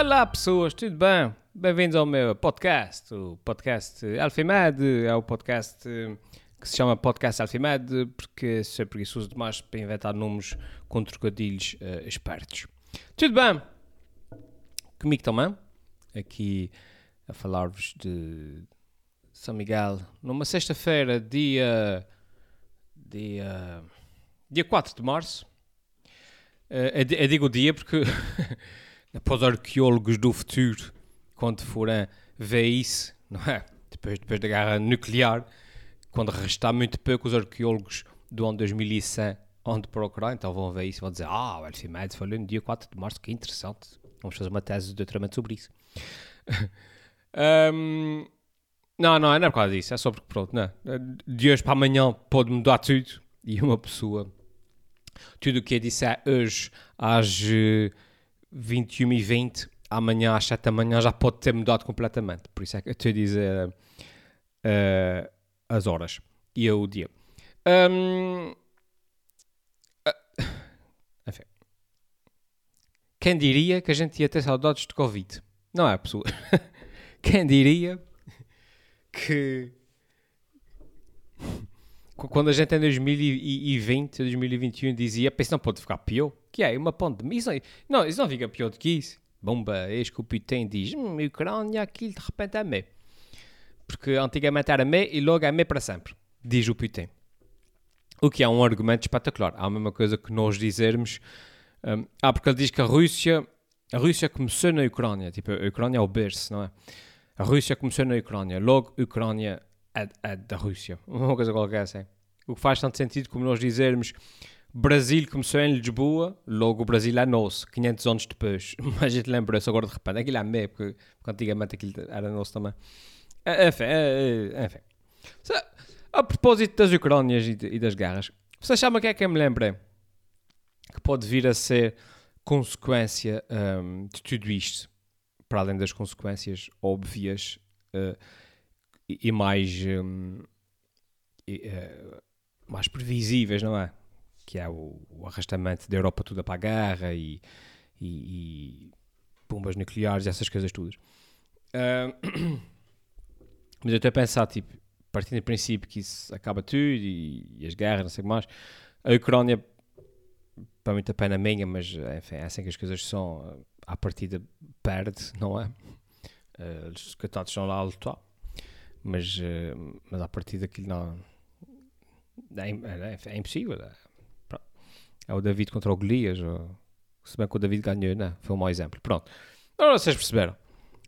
Olá pessoas, tudo bem? Bem-vindos ao meu podcast, o podcast Alfimed, é o podcast que se chama Podcast Alfimed porque sou preguiçoso demais para inventar nomes com trocadilhos uh, espertos. Tudo bem? Comigo também, aqui a falar-vos de São Miguel, numa sexta-feira, dia, dia, dia 4 de março. Uh, eu digo o dia porque para os arqueólogos do futuro, quando forem ver isso, não é? Depois, depois da guerra nuclear, quando restar muito pouco os arqueólogos do ano 2100 onde procurar, então vão ver isso e vão dizer ah, o Arquimedes falou no dia 4 de março, que interessante. Vamos fazer uma tese de doutoramento sobre isso. um, não, não, não é por causa disso, é só porque pronto, não. De hoje para amanhã pode mudar tudo e uma pessoa, tudo o que eu disser hoje às 21 e 20 amanhã às 7 da manhã já pode ter mudado completamente. Por isso é que eu estou a dizer uh, as horas e o dia. Um, uh, enfim. Quem diria que a gente ia ter saudades de Covid? Não é, pessoa? Quem diria que quando a gente em 2020, 2021 dizia, pensa não pode ficar pior, que é uma pandemia, isso não, isso não fica pior do que isso. Bomba, eis que o Putin diz, hum, Ucrânia, aquilo de repente é me. Porque antigamente era me e logo é me para sempre, diz o Putin. O que é um argumento espetacular. Há a mesma coisa que nós dizermos, um, ah, porque ele diz que a Rússia, a Rússia começou na Ucrânia, tipo, a Ucrânia é o berço, não é? A Rússia começou na Ucrânia, logo a Ucrânia é, é da Rússia, uma coisa qualquer assim. O que faz tanto sentido como nós dizermos Brasil começou em Lisboa, logo o Brasil é nosso, 500 anos depois. Mas a gente lembra-se agora de repente, aquilo é meio, porque, porque antigamente aquilo era nosso também. É, enfim, é, é, enfim. A propósito das Ucrânias e, das guerras, você chama o que é que eu me lembrei? Que pode vir a ser consequência um, de tudo isto, para além das consequências óbvias uh, e, mais, um, e, uh, mais previsíveis, não é? que é o, o, arrastamento da Europa toda para a guerra e, e, bombas nucleares, essas coisas todas. Uh, mas eu estou a pensar, tipo, partindo do princípio que isso acaba tudo e, as guerras, não sei o que mais, a Ucrânia, para muita pena minha, mas enfim, é assim que as coisas são, à partida perde, não é? Uh, os coitados estão lá a lutar, mas, uh, mas à partida aquilo não. É, é, é impossível. É, é o David contra o Golias, ou... se bem que o David ganhou, não, foi um mau exemplo. Pronto. Agora vocês perceberam.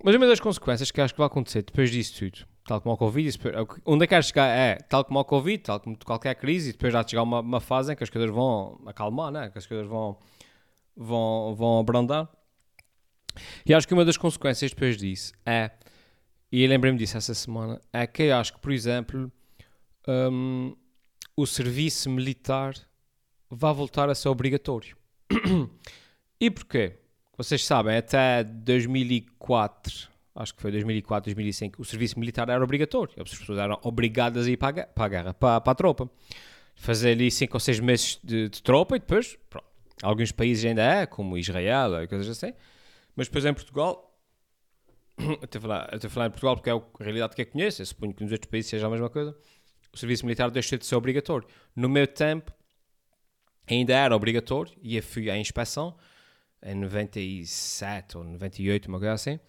Mas uma das consequências que acho que vai acontecer depois disso tudo, tal como o Covid, onde é que chegar é, tal como o Covid, tal como qualquer crise, depois já chegar uma, uma fase em que as coisas vão acalmar, né? que as coisas vão, vão, vão abrandar. E acho que uma das consequências depois disso é, e lembrei-me disso essa semana, é que eu acho que, por exemplo, um, o serviço militar vai voltar a ser obrigatório. e porquê? Vocês sabem, até 2004, acho que foi 2004, 2005, o serviço militar era obrigatório. As pessoas eram obrigadas a ir para a, para a guerra, para, para, a tropa. Fazer ali 5 ou 6 meses de, de, tropa e depois, pronto. Alguns países ainda é, como Israel, coisas assim. Mas depois em Portugal, eu estou a falar, eu estou a falar em Portugal porque é a realidade que eu conheço, eu suponho que nos outros países seja a mesma coisa. O serviço militar deixou de ser obrigatório. No meu tempo, ainda era obrigatório e eu fui à inspeção em 97 ou 98, uma coisa assim,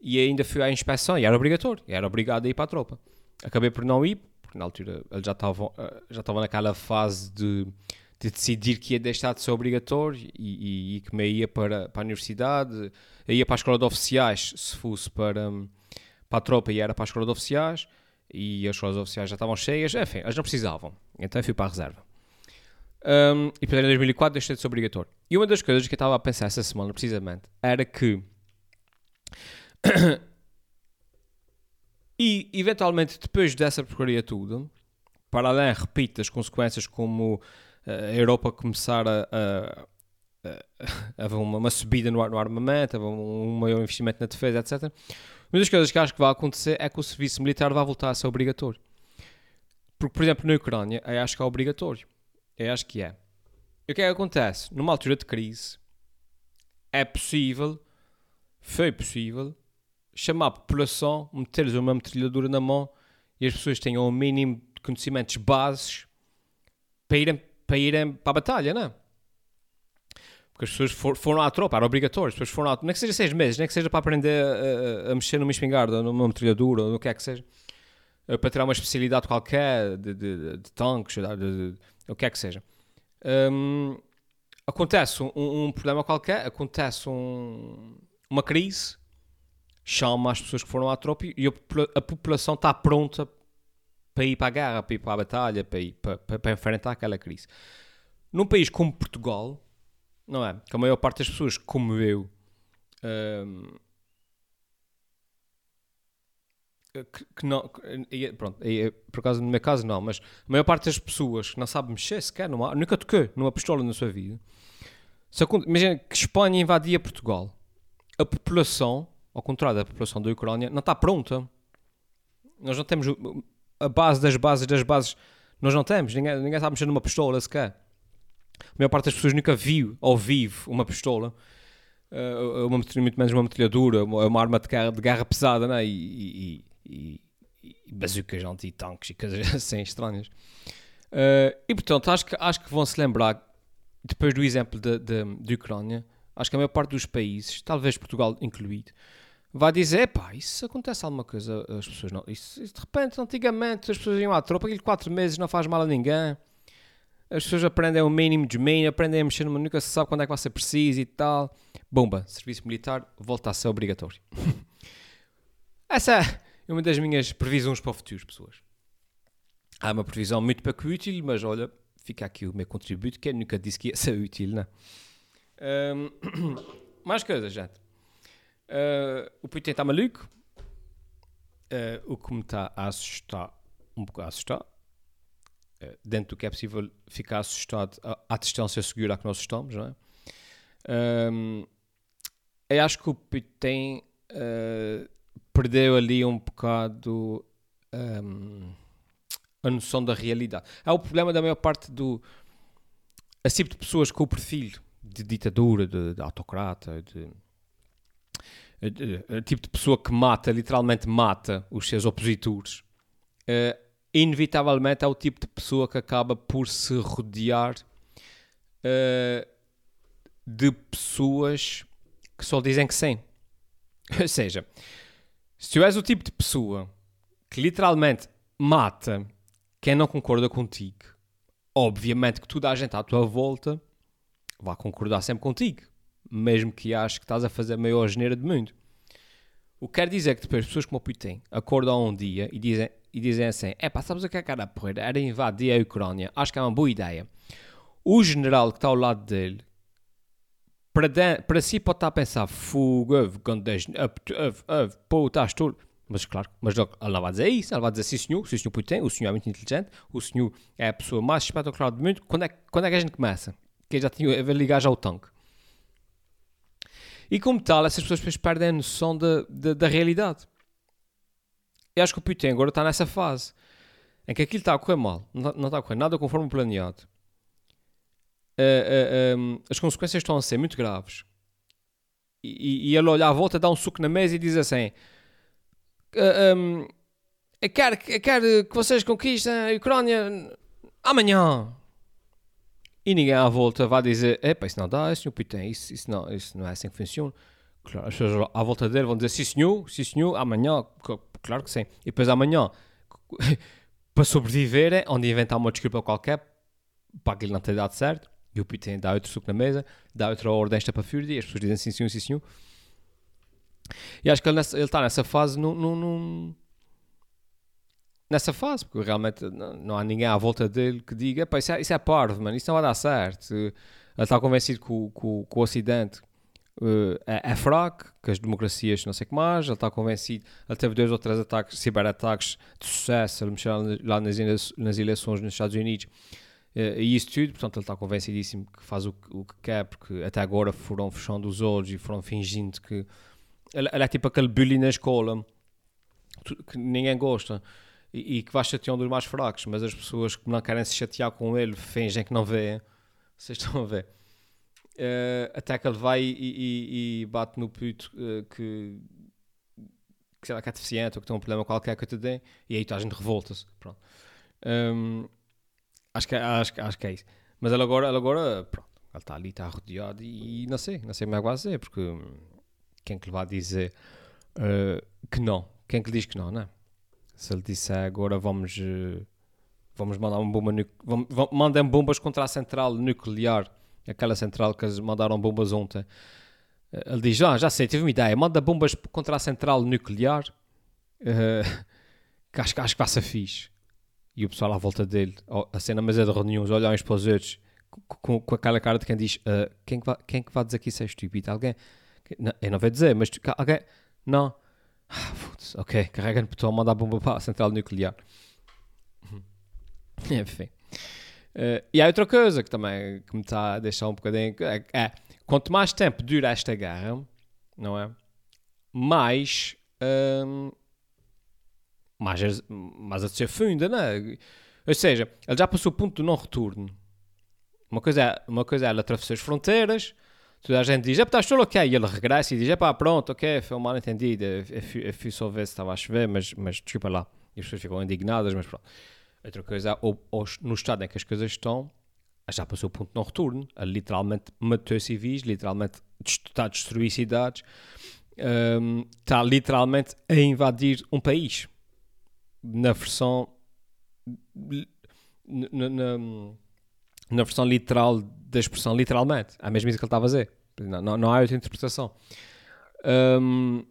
e ainda fui à inspeção e era obrigatório, era obrigado a ir para a tropa. Acabei por não ir, porque na altura eles já estavam, eh, já estavam naquela fase de, de decidir que ia deixar de ser obrigatório e, e, e que me ia para, para a universidade, ia para a escola de oficiais, se fosse para, para a tropa e era para a escola de oficiais, e as escolas oficiais já estavam cheias, enfim, eles não precisavam, então eu fui para a reserva. Um, e depois em 2004 deixou de ser obrigatório. E uma das coisas que eu estava a pensar essa semana, precisamente, era que. e eventualmente, depois dessa porcaria tudo, para além, repito, das consequências como a Europa começar a, a uma, uma, subida no, no armamento, haver um, maior investimento na defesa, etc. Uma das coisas que acho que vai acontecer é que o serviço militar vai voltar a ser obrigatório. Porque, por exemplo, na Ucrânia, eu acho que é obrigatório. Eu acho que é. E o que é que acontece? Numa altura de crise, é possível foi possível chamar a população, meter-lhes uma metralhadora na mão e as pessoas tenham o mínimo de conhecimentos bases para irem para, irem para a batalha, não é? Porque as pessoas for, foram à tropa, era obrigatório, as pessoas foram à, nem que seja seis meses, nem que seja para aprender a, a, mexer numa espingarda, numa metralhadora, ou no que é que seja, eh, para tirar uma especialidade qualquer de, de, de tanques, de, o que é que seja. Um, acontece um, um, problema qualquer, acontece um, uma crise, chama as pessoas que foram à tropa e a, a, população está pronta para ir para a guerra, para ir para a batalha, para, ir, para, para, para enfrentar aquela crise. Num país como Portugal, não é? Que a maior parte das pessoas, como eu, um, que, que, não, que, pronto, por acaso no meu caso não, mas a maior parte das pessoas que não sabe mexer sequer, numa, nunca tocou numa pistola na sua vida. Imagina que Espanha invadia Portugal, a população, ao contrário da população da Ucrânia, não está pronta. Nós não temos a base das bases das bases, nós não temos, ninguém, ninguém sabe mexer numa pistola sequer. A maior parte das pessoas nunca viu ao vivo uma pistola, uh, uma, muito menos uma metralhadora, uma, uma arma de guerra, de guerra pesada, né? e, e, e, e bazucas anti-tanques e coisas assim estranhas. Uh, e portanto, acho que, acho que vão se lembrar, depois do exemplo de Ucrânia, acho que a maior parte dos países, talvez Portugal incluído, vai dizer, pá, isso acontece alguma coisa, as pessoas não, isso, isso, de repente, antigamente as pessoas iam à tropa, aquilo quatro meses não faz mal a ninguém, as pessoas aprendem o mínimo de mínimo, aprendem a mexer numa nunca se sabe quando é que vai ser preciso e tal. Bomba, serviço militar volta a ser obrigatório. Essa é uma das minhas previsões para o futuro, pessoas. Há uma previsão muito pouco útil, mas olha, fica aqui o meu contributo, que eu nunca disse que ia ser útil, né? Um, mais coisas, gente. Uh, o Putin está maluco. Uh, o que me está a assustar, um pouco a assustar, uh, dentro do que é possível ficar assustado à, à distância segura a que nós estamos, não é? Um, eu acho que o Putin perdeu ali um bocado um, a noção da realidade. É o problema da maior parte do. Esse tipo de pessoas com o perfil de ditadura, de, de autocrata, de, de, tipo de pessoa que mata, literalmente mata os seus opositores, uh, inevitavelmente é o tipo de pessoa que acaba por se rodear uh, de pessoas que só dizem que sim. Ou seja, se tu és o tipo de pessoa que literalmente mata quem não concorda contigo, obviamente que toda a gente à tua volta vai concordar sempre contigo, mesmo que ache que estás a fazer a maior geneira do mundo. O que quer dizer que depois pessoas como o Putin acordam um dia e dizem, e dizem assim: é pá, sabes o que é era porra? Era invadir a Ucrânia, acho que é uma boa ideia. O general que está ao lado dele para, de, para si pode estar a pensar, fuga, pô, estás todo. Mas claro, mas não vai dizer isso, ele vai dizer sim senhor, sim senhor Putin, o senhor é muito inteligente, o senhor é a pessoa mais espetacular do mundo, quando é, quando é que a gente começa? Que já tinha a ligar já o tanque. E como tal, essas pessoas depois perdem a noção de, de, da realidade. Eu acho que o Putin agora está nessa fase em que aquilo está a correr mal, não está, a correr nada conforme planeado uh, uh, as consequências estão a ser muito graves. E, e ele olha à volta, dá um suco na mesa e diz assim: uh, um, eu, quero, eu quero que vocês conquistem a Ucrânia amanhã. E ninguém à volta vai dizer: Epa, isso não dá, senhor Putin, isso, isso, não, isso não é assim que funciona. Claro, as pessoas à volta dele vão dizer: Sim, senhor, sim, senhor, amanhã. Claro que sim. E depois amanhã, para sobreviverem, onde inventar uma desculpa qualquer para aquilo não ter dado certo, e o Putin dá outro suco na mesa, dá outra ordem esta para Fury, e as pessoas dizem sim, sim, sim, sim. E acho que ele, está nessa fase num, num, nessa fase, porque realmente não, não, há ninguém à volta dele que diga isso é, isso é parvo, mano, isso não vai dar certo. Ele está convencido que o, que o, que o Ocidente uh, é, é, fraco, que as democracias não sei o que mais, ele está convencido, ele teve dois ou três ataques, ciberataques de sucesso, ele mexeu lá nas, nas eleições nos Estados Unidos, Uh, e isso tudo, portanto, ele está convencidíssimo que faz o, o, que quer, porque até agora foram fechando os olhos e foram fingindo que. Ele, ele é tipo aquele bully na escola que ninguém gosta e, e que vai chateando os mais fracos, mas as pessoas que não querem se chatear com ele fingem que não vêem. Vocês estão a ver. Uh, até que ele vai e, e, e bate no puto uh, que, que, sei lá, que é deficiente ou que tem um problema qualquer que te dê, e aí a gente revolta-se. Pronto. Um, acho, que, é, acho, acho que é isso. Mas ele agora, ele agora pronto, ele está ali, está rodeado e, e, não sei, não sei mais o que dizer, porque quem que lhe vai dizer uh, que não? Quem que lhe diz que não, não é? Se ele disser agora vamos, vamos mandar uma bomba, vamos, mandem bombas contra a central nuclear aquela central que eles mandaram bombas ontem. Eh, ele diz: Ah, já sei, tive uma ideia, manda bombas contra a central nuclear, uh, que, acho, acho que vai ser fixe. E o pessoal à volta dele, a cena mas é de reuniões, olham uns para os outros, com, com, aquela cara de quem diz: uh, quem, que vai, quem que vai dizer que isso é estúpido? Alguém? Não, eu não vou dizer, mas alguém? Não. Ok, carrega no botão, manda a bomba para a central nuclear. Enfim. Uh, e há outra coisa que também que me está a deixar um bocadinho. É, é quanto mais tempo dura esta guerra, não é? Mais. Um, mais, mais a ser funda, não é? Ou seja, ele já passou o ponto do não retorno. Uma coisa é, uma coisa é ele atravessar as fronteiras, toda a gente diz, pá, estou ok, e ele regressa e diz, pá, pronto, ok, foi um mal entendido, eu fui só ver se estava a chover, mas, mas desculpa lá. E as pessoas ficam indignadas, mas pronto. Outra coisa, ou, ou, no estado em que as coisas estão, já passou o ponto de não retorno. Literalmente matou civis, literalmente está a destruir cidades, um, está literalmente a invadir um país. Na versão. Na, na, na versão literal da expressão, literalmente. É mesmo isso que ele está a fazer. Não, não, há outra interpretação. Um,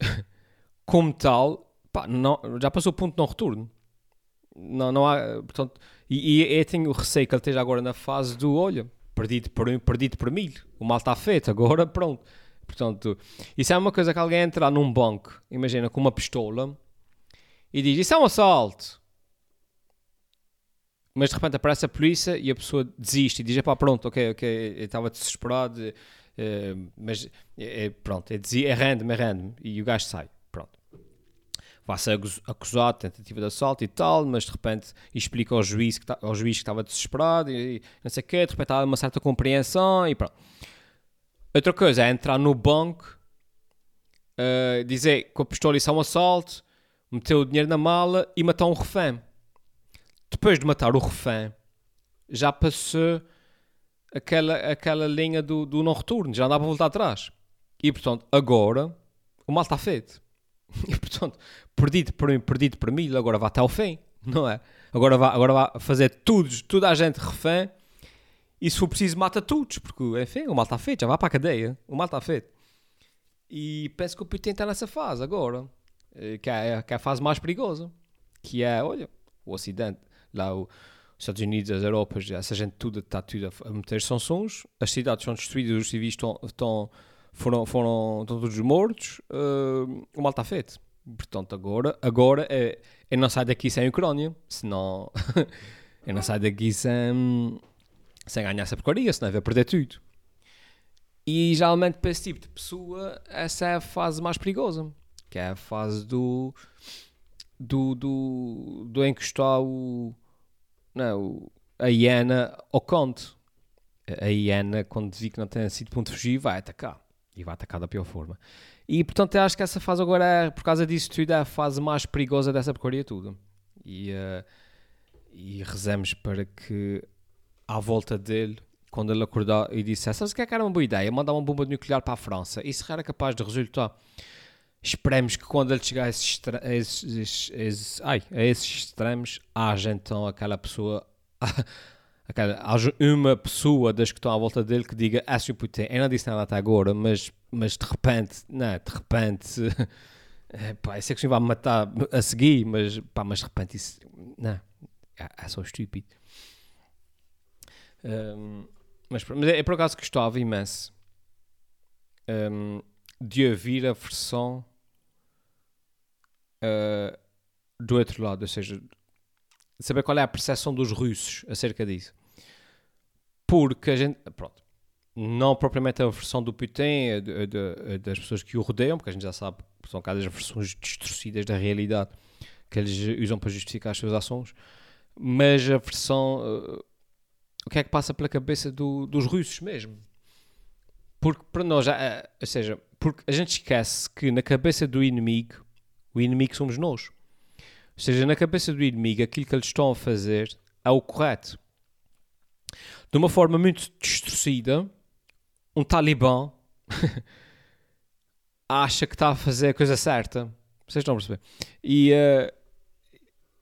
como tal, pá, não, já passou o ponto de não retorno. Não, não há. Portanto, e, e eu tenho receio que ele esteja agora na fase do olha, perdido por, perdido por mil. O mal está feito, agora pronto. Portanto, isso é uma coisa que alguém entrar num banco, imagina, com uma pistola e diz: Isso é um assalto. Mas de repente aparece a polícia e a pessoa desiste e diz: Pá, pronto, ok, ok, estava desesperado, eh, mas é, pronto, é, é random, é random. E o gajo sai vai ser acusado de tentativa de assalto e tal, mas de repente explica ao juiz que, ao juiz que estava desesperado e, e não sei o quê, de repente há uma certa compreensão e pronto. Outra coisa é entrar no banco, uh, dizer que a pistola isso é um assalto, meter o dinheiro na mala e matar um refém. Depois de matar o refém, já passou aquela, aquela linha do, do não retorno, já dá para voltar atrás. E portanto, agora o mal está feito. E portanto, perdido por mim, perdido por mim, agora vai até ao fim, não é? Agora vai, agora vai fazer tudo, toda a gente refém e se for preciso mata todos, porque enfim, o mal está feito, já vai para a cadeia, o mal está feito. E penso que o Putin está nessa fase agora, eh, que é, que é a fase mais perigosa, que é, olha, o Ocidente, lá o, os Estados Unidos, as Europas, essa gente tudo está tudo a meter sanções, as cidades são destruídas, os civis estão, estão foram, foram todos mortos, uh, o mal está feito. Portanto, agora, agora é, eu não saio daqui sem Ucrânia, senão eu não saio daqui sem, sem ganhar essa porcaria, senão vou perder tudo. E geralmente para esse tipo de pessoa, essa é a fase mais perigosa, que é a fase do, do, do, do em que está o, não, a hiena ao conto. A hiena, quando diz que não tem sido ponto fugir, vai atacar e vai atacar da pior forma. E portanto eu acho que essa fase agora, é, por causa disso tudo, é a fase mais perigosa dessa porcaria tudo. E, uh, e rezamos para que à volta dele, quando ele acordar e dissesse, sabes que é que era uma boa ideia? Mandar uma bomba nuclear para a França. Isso era capaz de resultar. Esperemos que quando ele chegar a esses, a esses, esses, ai, a esses extremos, haja então aquela pessoa haja uma pessoa das que estão à volta dele que diga ah, Sr. Putin, eu não disse nada até agora, mas, mas de repente, não, de repente, é, pá, eu sei que o senhor vai me matar a seguir, mas, pá, mas de repente isso, não, é, é só estúpido. Um, mas, mas é, é, por acaso que gostava imenso um, de ouvir a versão uh, do outro lado, ou seja, saber qual é a percepção dos russos acerca disso. Porque a gente, pronto, não propriamente a versão do Putin, das pessoas que o rodeiam, porque a gente já sabe que são cada versões distorcidas da realidade que eles usam para justificar as suas ações, mas a versão uh, o que é que passa pela cabeça do- dos russos mesmo. Porque para nós, eh, ou seja, porque a gente esquece que na cabeça do inimigo, o inimigo somos nós. Ou seja, na cabeça do inimigo, aquilo que eles estão a fazer é o correto. De uma forma muito distorcida, um talibã acha que está a fazer a coisa certa. Vocês estão a perceber? E eh,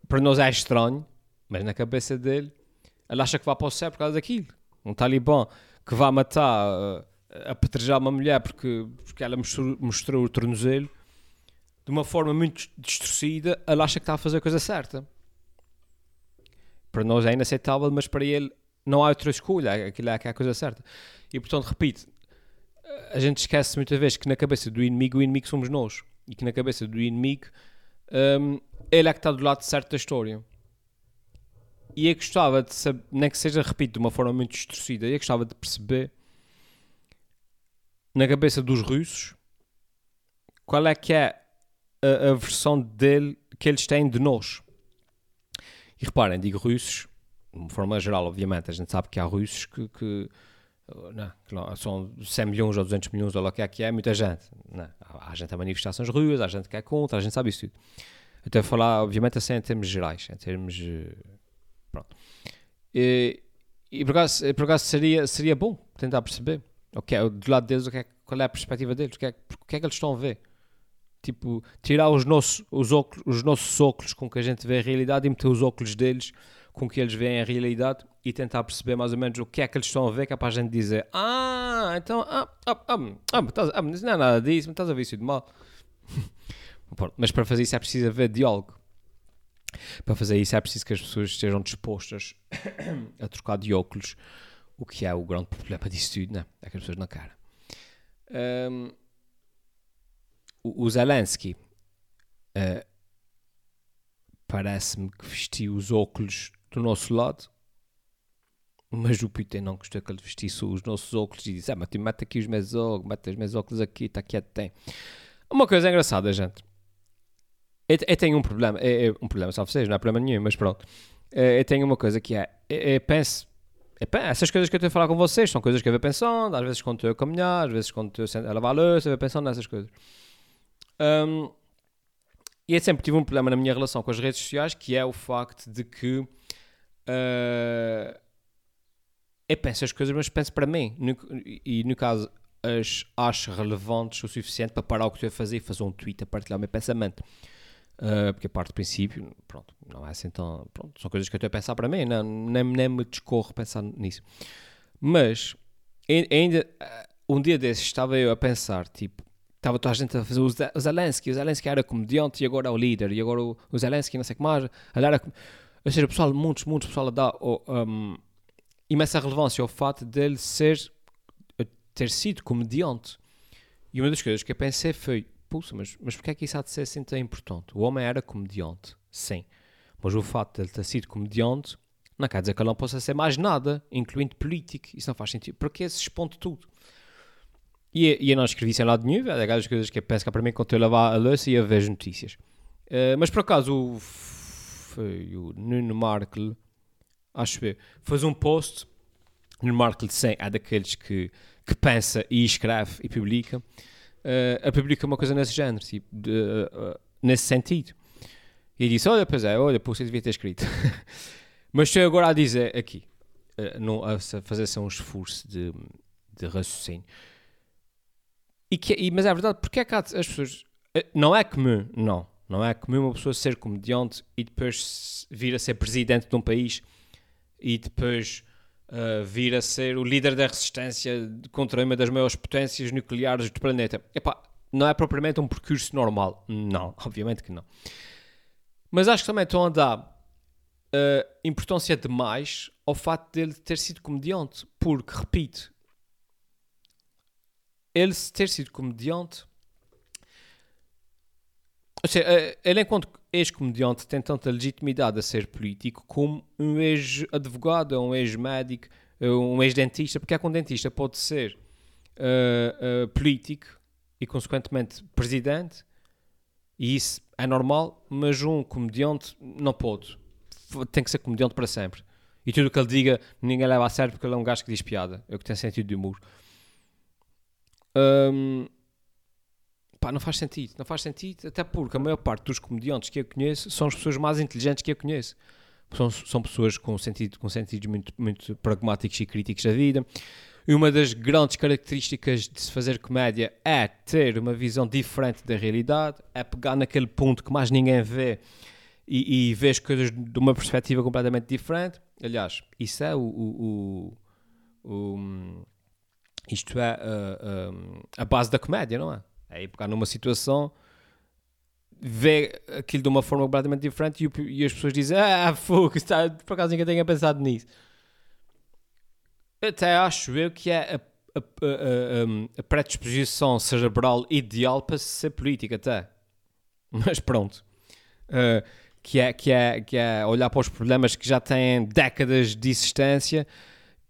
para nós é estranho, mas na cabeça dele, ele acha que vai para o céu por causa daquilo. Um talibã que vai matar, eh, apedrejar uma mulher porque, porque ela mostrou, mostrou o tornozelo, de uma forma muito distorcida, ele acha que está a fazer a coisa certa. Para nós é inaceitável, mas para ele não há outra escolha, aquilo é que é a coisa certa. E portanto, repito, a gente esquece muitas vezes que na cabeça do inimigo, o inimigo somos nós. E que na cabeça do inimigo, hum, ele é que está do lado certo da história. E eu gostava de saber, nem que seja, repito, de uma forma muito distorcida, eu gostava de perceber na cabeça dos russos qual é que é a, a versão dele que eles têm de nós. E reparem, digo russos, de uma forma geral, obviamente, a gente sabe que há russos que, que não, que não, são 100 milhões ou 200 milhões, ou lá o que é que é, muita gente. Não, há gente a manifestações ruas, há gente que é contra, a gente sabe isso tudo. Até falar, obviamente, assim em termos gerais, em termos. eh, Pronto. E, e por acaso, por acaso seria, seria bom tentar perceber okay, do lado deles o que é, qual é a perspectiva deles, o que, é, o que é que eles estão a ver. Tipo, tirar os nossos, os, óculos, os nossos óculos com que a gente vê a realidade e meter os óculos deles com que eles veem a realidade e tentar perceber mais ou menos o que é que eles estão a ver, que é para a gente dizer: Ah, então, ah, ah, ah, ah, ah, não é nada disso, mas estás a ver isso de mal. Mas para fazer isso é preciso haver diálogo. Para fazer isso é preciso que as pessoas estejam dispostas a trocar de óculos, o que é o grande problema disso tudo, né? É que as pessoas não querem. Ahm, o, Zelensky eh, parece-me que vestiu os óculos do nosso lado, mas o Putin não gostou que ele vestisse os nossos óculos e disse: Ah, mas tu mete aqui os meus óculos, mete os meus óculos aqui, está quieto, tem. Uma coisa engraçada, gente. Eu, eu tenho um problema, é, é um problema, só vocês, não há problema nenhum, mas pronto. Eu tenho uma coisa que é: eu, eu penso. essas coisas que eu estou a falar com vocês são coisas que eu vou pensando, às vezes quando estou a caminhar, às vezes quando estou a lavar a louça, eu vou pensando nessas coisas. Ahm, e eu sempre tive um problema na minha relação com as redes sociais, que é o facto de que ah, eu penso as coisas, mas penso para mim. No- e no caso, as acho relevantes o suficiente para parar o que estou a fazer e fazer um tweet a partilhar o meu pensamento. Ah, porque a parte do princípio, pronto, não é assim tão. Pronto, são coisas que eu estou a pensar para mim, não, nem, nem me discorro pensar nisso. Mas, ai- ainda, ah, um dia desses estava eu a pensar, tipo, estava toda a gente a fazer o Ze- o Zelensky, o Zelensky era comediante e agora é o líder, e agora o, Zelensky não sei o que mais, ele era. Ou seja, o pessoal, muitos, muitos pessoal a dar um, imensa relevância ao fato dele ser, ter sido comediante. E uma das coisas que eu pensei foi, pulsa, mas, mas porquê é que isso há de ser assim tão importante? O homem era comediante, sim. Mas o fato de ele ter sido comediante não quer dizer que ele não possa ser mais nada, incluindo político. Isso não faz sentido. Porque se expõe tudo. E, e eu não escrevi sem lado nenhum, é coisas que que é para mim quando eu lavar a louça e eu vejo notícias. Eh, mas por acaso o, foi o Nuno Markle, acho eu, fez um post. Nuno Markle, sim, é daqueles que, que pensa e escreve e publica. A publica uma coisa nesse género, tipo, de, eh, nesse sentido. E disse: Olha, pois é, olha, pô, você devia ter escrito. Mas estou agora a dizer aqui, eh, não, a se- fazer-se um esforço de, de raciocínio. E que, e- mas é verdade, porque é que há as pessoas. eh, Não é comum, não. Não é comum uma pessoa ser comediante e depois vir a ser presidente de um país e depois eh, vir a ser o líder da resistência contra uma das maiores potências nucleares do planeta. Epá, não é propriamente um percurso normal. Não, obviamente que não. Mas acho que também estão a dar eh, importância demais ao facto dele ter sido comediante. Porque, repito, ele ter sido comediante. Ou seja, eh, ele, enquanto ex-comediante, tem tanta legitimidade a ser político como um ex-advogado, um ex-médico, eh, um ex-dentista. Porque é que um dentista pode ser eh, eh, político e, consequentemente, presidente, e isso é normal, mas um comediante não pode. Tem que ser comediante para sempre. E tudo o que ele diga, ninguém leva a sério porque ele é um gajo que diz piada. É o que tem sentido de humor. Hum, pá, não faz sentido. Não faz sentido, até porque a maior parte dos comediantes que eu conheço são as pessoas mais inteligentes que eu conheço. São, são pessoas com, sentido, com sentidos muito, muito pragmáticos e críticos da vida. E uma das grandes características de se fazer comédia é ter uma visão diferente da realidade, é pegar naquele ponto que mais ninguém vê e, e ver as coisas de uma perspectiva completamente diferente. Aliás, isso é o. o, o, o isto é a, a, base da comédia, não é? É pegar numa situação, ver aquilo de uma forma completamente diferente e, e as pessoas dizem: Ah, fogo, está, por acaso ninguém tenha pensado nisso. Até acho eu que é a, a, a, a predisposição cerebral ideal para ser política, até. Mas pronto. Uh, que é, que, é, que é olhar para os problemas que já têm décadas de existência,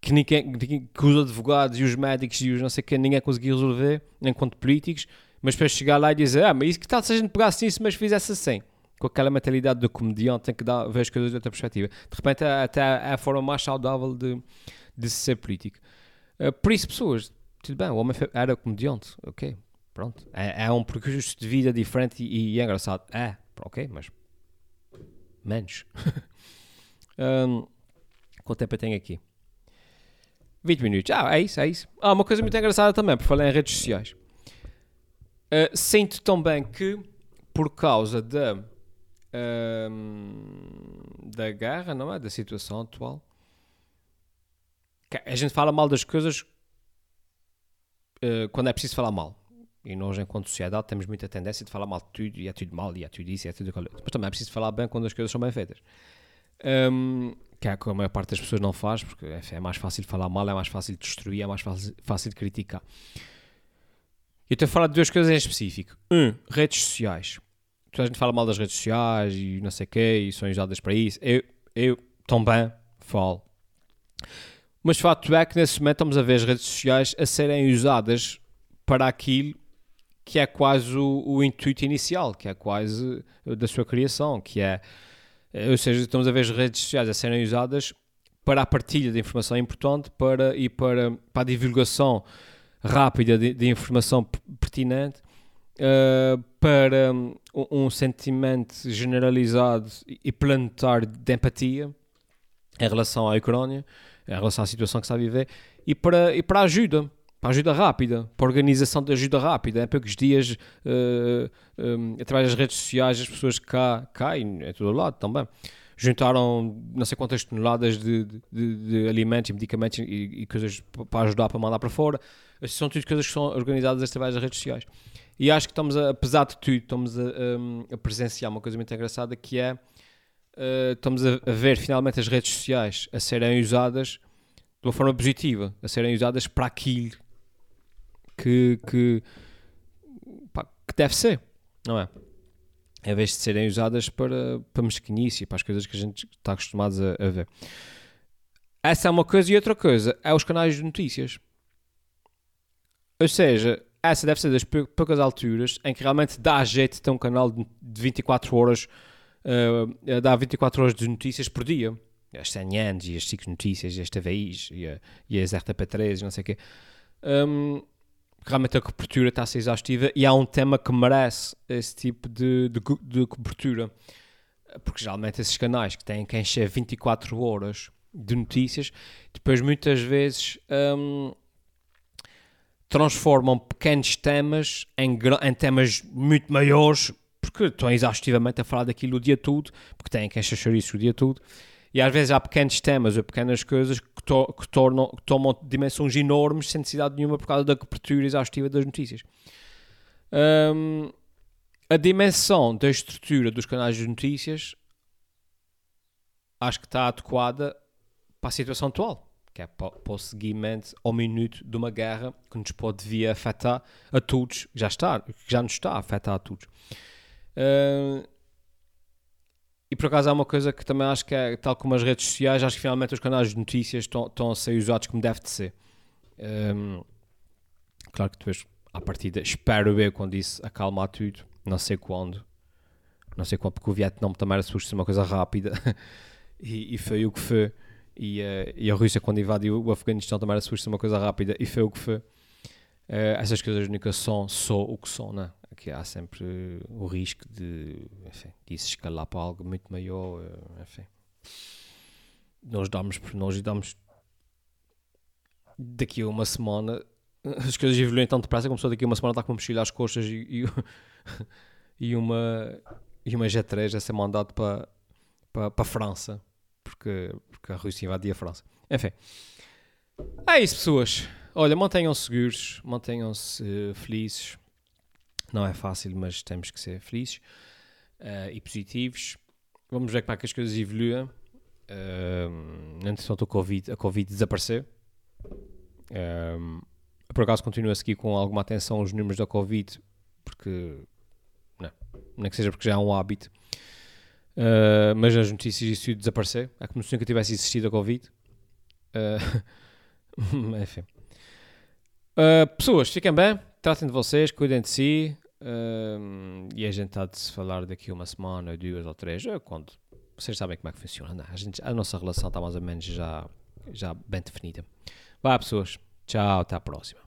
que, ninguém, que os advogados e os médicos e os não sei quem ninguém conseguiu resolver enquanto políticos, mas depois chegar lá e dizer, ah, mas isso que tal se a gente pegasse nisso, mas fizesse assim? Com aquela mentalidade do comediante, tem que dar, ver as coisas de outra perspectiva. De repente, até é a forma mais saudável de, de ser político. Uh, por isso, pessoas, tudo bem, o homem era comediante, ok, pronto. É, é um percurso de vida diferente e, e é engraçado. É, ok, mas menos. um, quanto tempo eu tenho aqui? 20 minutos. Ah, é isso, é isso. Ah, uma coisa muito engraçada também, por falar em redes sociais. Uh, sinto também que, por causa da, da guerra, não é? Da situação atual, a gente fala mal das coisas uh, quando é preciso falar mal. E nós, enquanto sociedade, temos muita tendência de falar mal de tudo, e é tudo mal, e é tudo isso, e é tudo aquilo. Mas também é preciso falar bem quando as coisas são bem feitas. Um, que é que a maior parte das pessoas não faz, porque é, é mais fácil falar mal, é mais fácil de destruir, é mais fácil, de criticar. Eu estou a falar de duas coisas em específico. Um, redes sociais. Toda a gente fala mal das redes sociais e não sei o quê, e são usadas para isso. Eu, eu também falo. Mas o fato é que nesse momento estamos a ver as redes sociais a serem usadas para aquilo que é quase o, o, intuito inicial, que é quase da sua criação, que é, eh, ou seja, estamos a ver as redes sociais a serem usadas para a partilha de informação importante para, e para, para a divulgação rápida de, de informação pertinente, uh, para um, um, sentimento generalizado e planetário de empatia em relação à Ucrânia, em relação à situação que está a viver, e para, e para ajuda para ajuda rápida, para organização de ajuda rápida. Há poucos dias, uh, um, através das redes sociais, as pessoas cá, cá e em todo lado também, juntaram não sei quantas toneladas de, de, de alimentos e medicamentos e, e, coisas para ajudar para mandar para fora. Essas são tudo coisas que são organizadas através das redes sociais. E acho que estamos, a, apesar de tudo, estamos a, a, a presenciar uma coisa muito engraçada que é uh, estamos a, a ver finalmente as redes sociais a serem usadas de uma forma positiva, a serem usadas para aquilo que, que, pá, que deve ser, não é? Em vez de serem usadas para, para mesquinice, para as coisas que a gente está acostumado a, a ver. Essa é uma coisa e outra coisa é os canais de notícias. Ou seja, essa deve ser das poucas alturas em que realmente dá jeito de ter um canal de 24 horas, uh, dá 24 horas de notícias por dia. As CNN e as 5 notícias, e as TVIs e, a, e as RTP3 não sei o quê. Um, realmente a cobertura está a ser exaustiva e há um tema que merece esse tipo de, de, de cobertura. Porque geralmente esses canais que têm que encher 24 horas de notícias, depois muitas vezes um, transformam pequenos temas em, em, temas muito maiores, porque estão exaustivamente a falar daquilo o dia todo, porque têm que encher isso o dia todo. E às vezes há pequenos temas ou pequenas coisas que, to que, tornam, que tomam dimensões enormes sem necessidade nenhuma por causa da cobertura exaustiva das notícias. Um, a dimensão da estrutura dos canais de notícias acho que está adequada para a situação atual, que é para, o seguimento ao minuto de uma guerra que nos pode vir a afetar a todos, já está, já nos está a afetar a todos. Uh, e por acaso há uma coisa que também acho que é, tal como as redes sociais, acho que finalmente os canais de notícias estão, a ser usados como deve de ser. Um, claro que depois, à partida, espero ver quando isso acalmar tudo, não sei quando. Não sei quando, porque o Vietnã também era suposto uma coisa rápida e, e, foi o que foi. E, uh, e a Rússia, quando invadiu o Afeganistão, também era suposto uma coisa rápida e foi o que foi. Uh, essas coisas nunca são só o que são, né? Aqui há sempre o risco de, enfim, se escalar para algo muito maior, uh, enfim. Nós damos, nós damos daqui a uma semana as coisas evoluem tão depressa como se daqui a uma semana está com uma mochila às costas e, e, e uma e uma G3 a ser mandado para, para, para a França porque, porque a Rússia invadia a França. Enfim, é isso, pessoas. Olha, mantenham-se seguros, mantenham-se uh, felizes. Não é fácil, mas temos que ser felizes uh, e positivos. Vamos ver como é que as coisas evoluem. Uh, entretanto, a COVID, a COVID desapareceu. Um, por acaso continuo a seguir com alguma atenção os números da Covid, porque não, é que seja porque já é um hábito. Uh, mas as notícias isso desaparecer. É como se nunca tivesse existido a Covid. Uh, enfim. Uh, pessoas, fiquem bem, tratem de vocês, cuidem de si. E a gente há de se falar daqui uma semana, duas ou três, quando vocês sabem como é que funciona. Não, a, gente, a nossa relação está mais ou menos já, já bem definida. Vá, pessoas. Tchau, até a próxima.